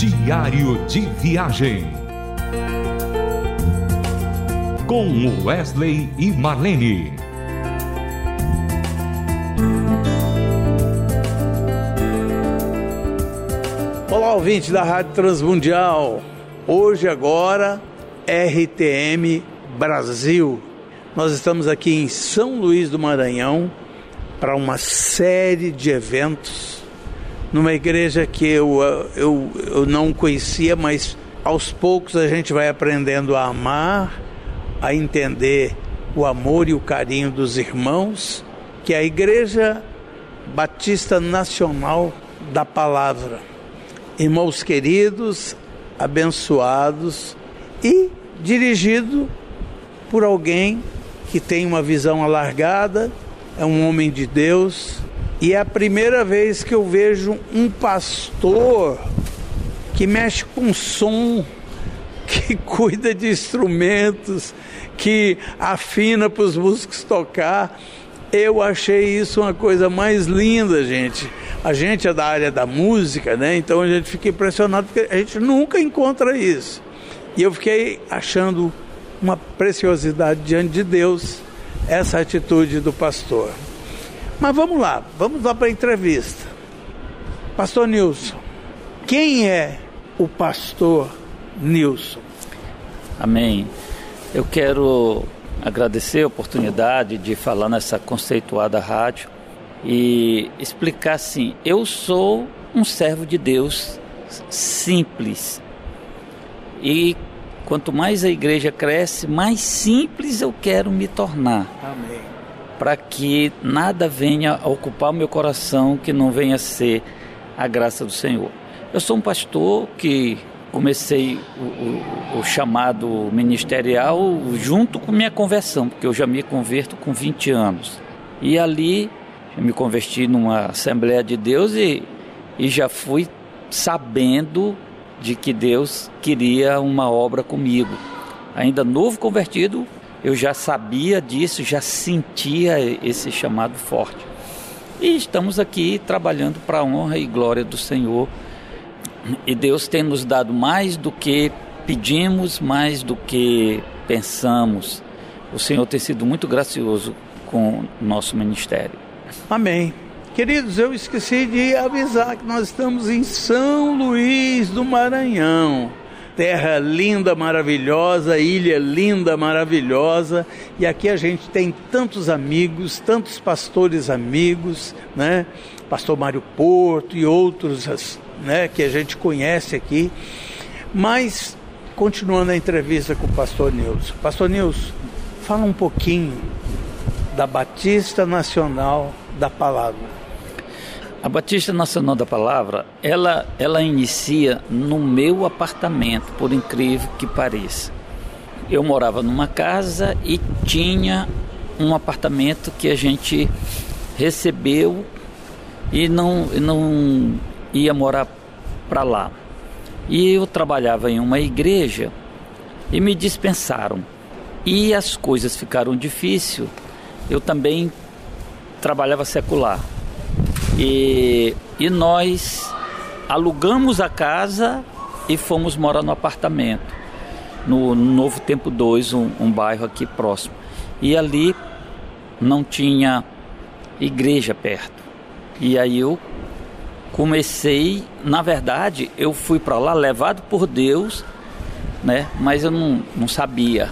Diário de Viagem. Com Wesley e Marlene. Olá, ouvinte da Rádio Transmundial. Hoje, agora, RTM Brasil. Nós estamos aqui em São Luís do Maranhão para uma série de eventos numa igreja que eu, eu, eu não conhecia, mas aos poucos a gente vai aprendendo a amar, a entender o amor e o carinho dos irmãos, que é a Igreja Batista Nacional da Palavra. Irmãos queridos, abençoados e dirigido por alguém que tem uma visão alargada, é um homem de Deus, e é a primeira vez que eu vejo um pastor que mexe com som, que cuida de instrumentos, que afina para os músicos tocar. Eu achei isso uma coisa mais linda, gente. A gente é da área da música, né? Então a gente fica impressionado porque a gente nunca encontra isso. E eu fiquei achando uma preciosidade diante de Deus essa atitude do pastor. Mas vamos lá, vamos lá para a entrevista. Pastor Nilson, quem é o pastor Nilson? Amém. Eu quero agradecer a oportunidade de falar nessa conceituada rádio e explicar assim: eu sou um servo de Deus simples. E quanto mais a igreja cresce, mais simples eu quero me tornar. Amém para que nada venha a ocupar o meu coração que não venha a ser a graça do Senhor. Eu sou um pastor que comecei o, o, o, chamado ministerial junto com minha conversão, porque eu já me converto com 20 anos. E ali eu me converti numa Assembleia de Deus e, e já fui sabendo de que Deus queria uma obra comigo. Ainda novo convertido, eu já sabia disso, já sentia esse chamado forte. E estamos aqui trabalhando para a honra e glória do Senhor. E Deus tem nos dado mais do que pedimos, mais do que pensamos. O Senhor tem sido muito gracioso com o nosso ministério. Amém. Queridos, eu esqueci de avisar que nós estamos em São Luís do Maranhão terra linda, maravilhosa, ilha linda, maravilhosa, e aqui a gente tem tantos amigos, tantos pastores amigos, né? Pastor Mário Porto e outros, né, que a gente conhece aqui. Mas continuando a entrevista com o pastor Nilson. Pastor Nilson, fala um pouquinho da Batista Nacional da Palavra. A Batista Nacional da Palavra, ela, ela inicia no meu apartamento, por incrível que pareça. Eu morava numa casa e tinha um apartamento que a gente recebeu e não, não ia morar para lá. E eu trabalhava em uma igreja e me dispensaram. E as coisas ficaram difíceis. Eu também trabalhava secular. E, e nós alugamos a casa e fomos morar no apartamento, no Novo Tempo 2, um, um bairro aqui próximo. E ali não tinha igreja perto. E aí eu comecei, na verdade, eu fui para lá levado por Deus, né? Mas eu não, não sabia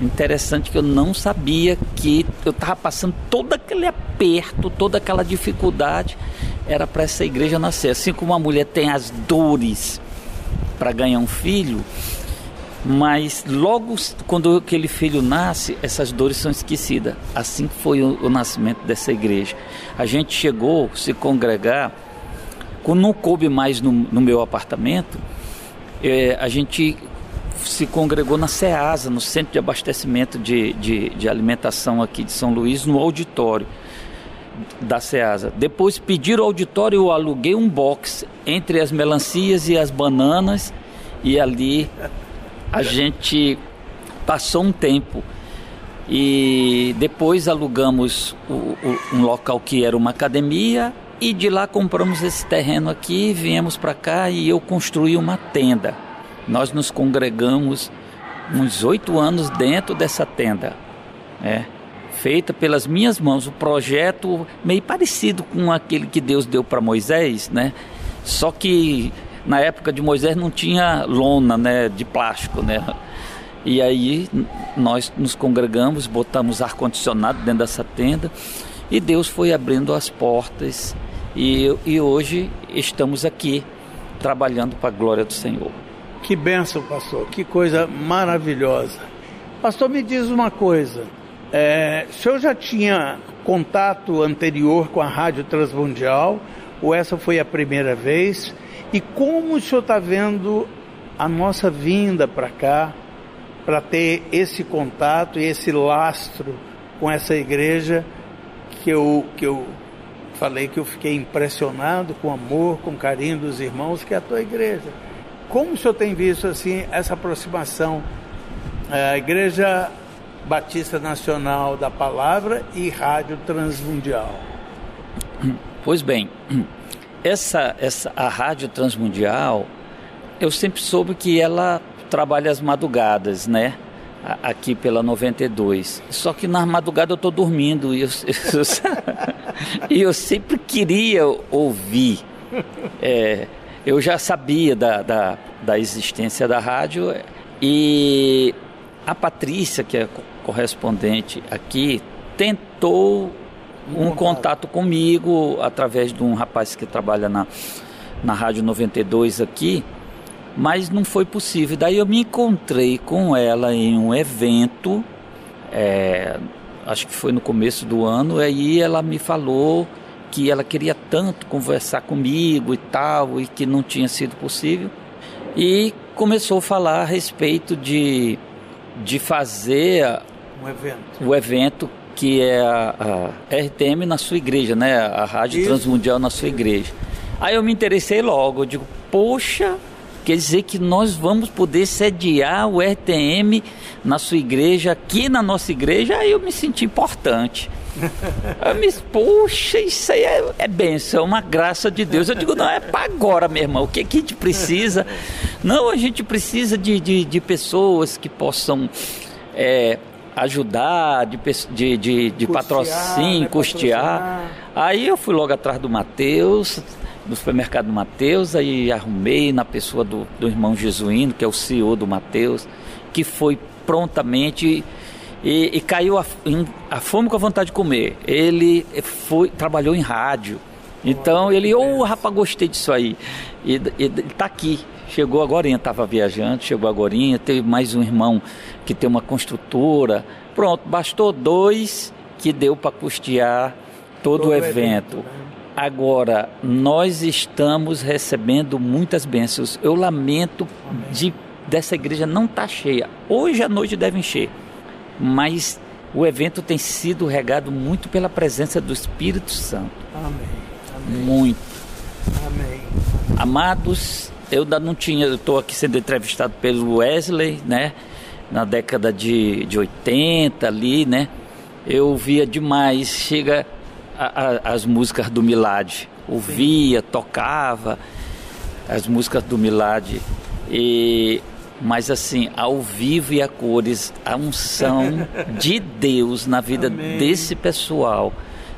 Interessante que eu não sabia que eu estava passando todo aquele aperto, toda aquela dificuldade, era para essa igreja nascer. Assim como a mulher tem as dores para ganhar um filho, mas logo quando aquele filho nasce, essas dores são esquecidas. Assim foi o, o nascimento dessa igreja. A gente chegou a se congregar, quando não coube mais no, no meu apartamento, é, a gente se congregou na SEASA, no Centro de Abastecimento de, de, de Alimentação aqui de São Luís, no auditório da SEASA. Depois pediram o auditório, eu aluguei um box entre as melancias e as bananas e ali a gente passou um tempo e depois alugamos o, o, um local que era uma academia E de lá compramos esse terreno aqui, viemos para cá e eu construí uma tenda. Nós nos congregamos uns oito anos dentro dessa tenda, é, feita pelas minhas mãos. O projeto meio parecido com aquele que Deus deu para Moisés, né? Só que na época de Moisés não tinha lona, né, de plástico, né? E aí nós nos congregamos, botamos ar condicionado dentro dessa tenda e Deus foi abrindo as portas e, e hoje estamos aqui trabalhando para a glória do Senhor. Que benção, pastor, que coisa maravilhosa. Pastor, me diz uma coisa: é, o senhor já tinha contato anterior com a Rádio Transmundial, ou essa foi a primeira vez? E como o senhor está vendo a nossa vinda para cá, para ter esse contato e esse lastro com essa igreja que eu, que eu falei que eu fiquei impressionado com o amor, com o carinho dos irmãos, que é a tua igreja. Como o senhor tem visto assim essa aproximação é, Igreja Batista Nacional da Palavra e Rádio Transmundial? Pois bem, essa, essa a Rádio Transmundial, eu sempre soube que ela trabalha às madrugadas, né? Aqui pela 92. Só que na madrugada eu estou dormindo e eu, eu, eu sempre queria ouvir. É, eu já sabia da, da, da existência da rádio e a Patrícia, que é correspondente aqui, tentou um contato comigo através de um rapaz que trabalha na, na Rádio 92 aqui, mas não foi possível. Daí eu me encontrei com ela em um evento, é, acho que foi no começo do ano, e aí ela me falou que ela queria tanto conversar comigo e tal, e que não tinha sido possível. E começou a falar a respeito de, de fazer um evento. o evento que é a, a RTM na sua igreja, né? A Rádio Isso. Transmundial na sua igreja. Aí eu me interessei logo, eu digo, poxa, Quer dizer que nós vamos poder sediar o RTM na sua igreja, aqui na nossa igreja, aí eu me senti importante. Eu me poxa, isso aí é, é benção, é uma graça de Deus. Eu digo, não, é para agora, meu irmão. O que, que a gente precisa? Não, a gente precisa de, de, de pessoas que possam é, ajudar, de, de, de, de patrocínio, né, custear. Aí eu fui logo atrás do Mateus, do supermercado Mateus, aí arrumei na pessoa do, do irmão Jesuíno, que é o CEO do Mateus, que foi prontamente e, e caiu a, em, a, fome com a vontade de comer. Ele foi trabalhou em rádio. Então ele, ô oh, rapaz, gostei disso aí. E, ele tá aqui. Chegou agora, estava viajando, chegou agora, teve mais um irmão que tem uma construtora. Pronto, bastou dois que deu para custear todo, todo o evento. evento né? Agora, nós estamos recebendo muitas bênçãos. Eu lamento de dessa igreja não estar tá cheia. Hoje à noite deve encher, mas o evento tem sido regado muito pela presença do Espírito Santo. Amém. Amém. Muito. Amém. Amados, eu ainda não tinha, eu estou aqui sendo entrevistado pelo Wesley, né? Na década de, de 80 ali, né? Eu via demais, chega a, a, as músicas do Milad. Ouvia, Sim. tocava as músicas do Milad. E, mas assim, ao vivo e a cores, a unção de Deus na vida Amém. desse pessoal,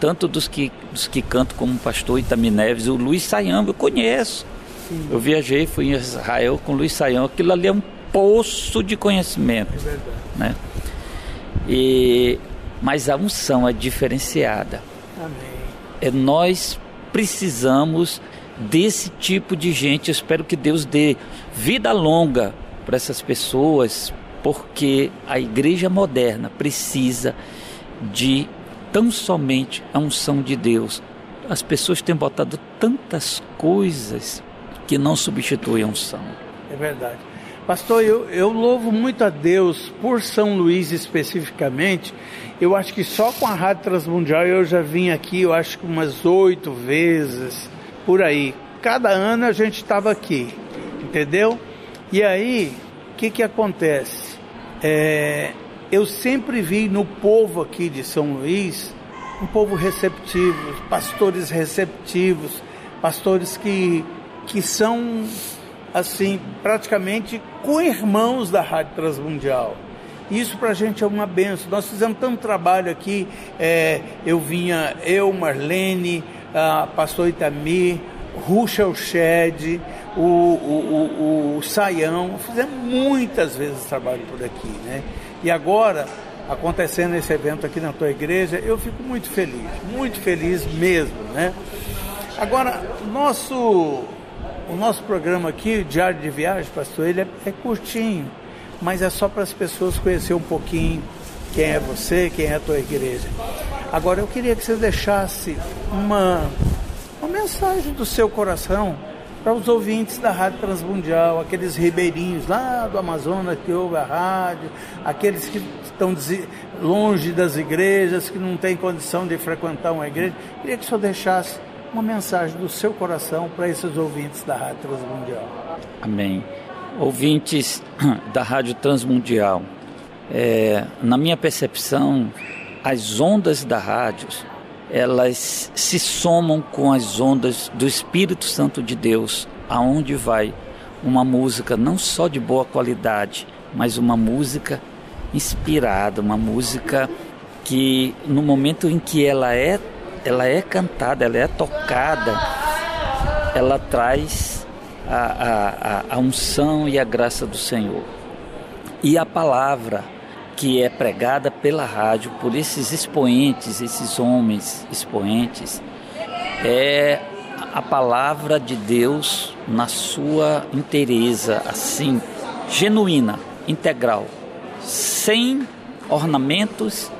tanto dos que, dos que cantam como o pastor Itami Neves, o Luiz Saião, eu conheço. Sim. Eu viajei, fui em Israel com o Luiz Saião, aquilo ali é um poço de conhecimento. É verdade. Né? E, mas a unção é diferenciada. Amém. É, nós precisamos desse tipo de gente. Eu espero que Deus dê vida longa para essas pessoas, porque a igreja moderna precisa de tão somente a unção de Deus. As pessoas têm botado tantas coisas que não substituem a unção. É verdade. Pastor, eu, eu louvo muito a Deus por São Luís especificamente eu acho que só com a Rádio Transmundial eu já vim aqui, eu acho que umas oito vezes, por aí. Cada ano a gente estava aqui, entendeu? E aí, o que, que acontece? É, eu sempre vi no povo aqui de São Luís um povo receptivo, pastores receptivos, pastores que, que são, assim, praticamente co-irmãos da Rádio Transmundial. Isso para a gente é uma benção. Nós fizemos tanto trabalho aqui. É, eu vinha, eu, Marlene, a pastor Itamir, Ruxel Shed, o, o, o, o Saião. Fizemos muitas vezes trabalho por aqui. Né? E agora, acontecendo esse evento aqui na tua igreja, eu fico muito feliz, muito feliz mesmo. Né? Agora, nosso, o nosso programa aqui, Diário de Viagem, pastor, ele é, é curtinho mas é só para as pessoas conhecer um pouquinho quem é você, quem é a tua igreja. Agora eu queria que você deixasse uma, uma mensagem do seu coração para os ouvintes da Rádio Transmundial, aqueles ribeirinhos lá do Amazonas que ouvem a rádio, aqueles que estão longe das igrejas, que não têm condição de frequentar uma igreja. Queria que o senhor deixasse uma mensagem do seu coração para esses ouvintes da Rádio Transmundial. Amém ouvintes da Rádio Transmundial. É, na minha percepção, as ondas da rádio elas se somam com as ondas do Espírito Santo de Deus, aonde vai uma música não só de boa qualidade, mas uma música inspirada, uma música que no momento em que ela é ela é cantada, ela é tocada, ela traz a, a, a unção e a graça do Senhor. E a palavra que é pregada pela rádio por esses expoentes, esses homens expoentes, é a palavra de Deus na sua inteireza, assim, genuína, integral, sem ornamentos,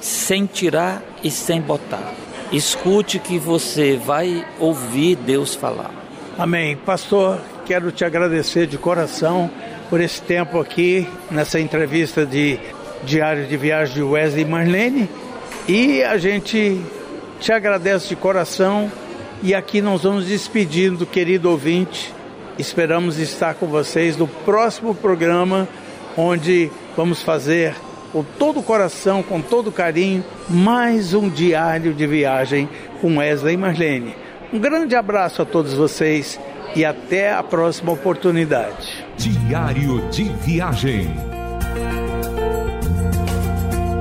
sem tirar e sem botar. Escute que você vai ouvir Deus falar. Amém. Pastor, quero te agradecer de coração por esse tempo aqui nessa entrevista de Diário de Viagem de Wesley Marlene e a gente te agradece de coração e aqui nós vamos despedindo, querido ouvinte. Esperamos estar com vocês no próximo programa, onde vamos fazer com todo o coração, com todo o carinho, mais um diário de viagem com Wesley Marlene. Um grande abraço a todos vocês e até a próxima oportunidade. Diário de Viagem.